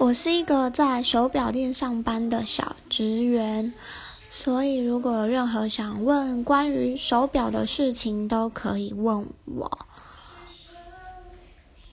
我是一个在手表店上班的小职员所以如果有任何想问关于手表的事情都可以问我。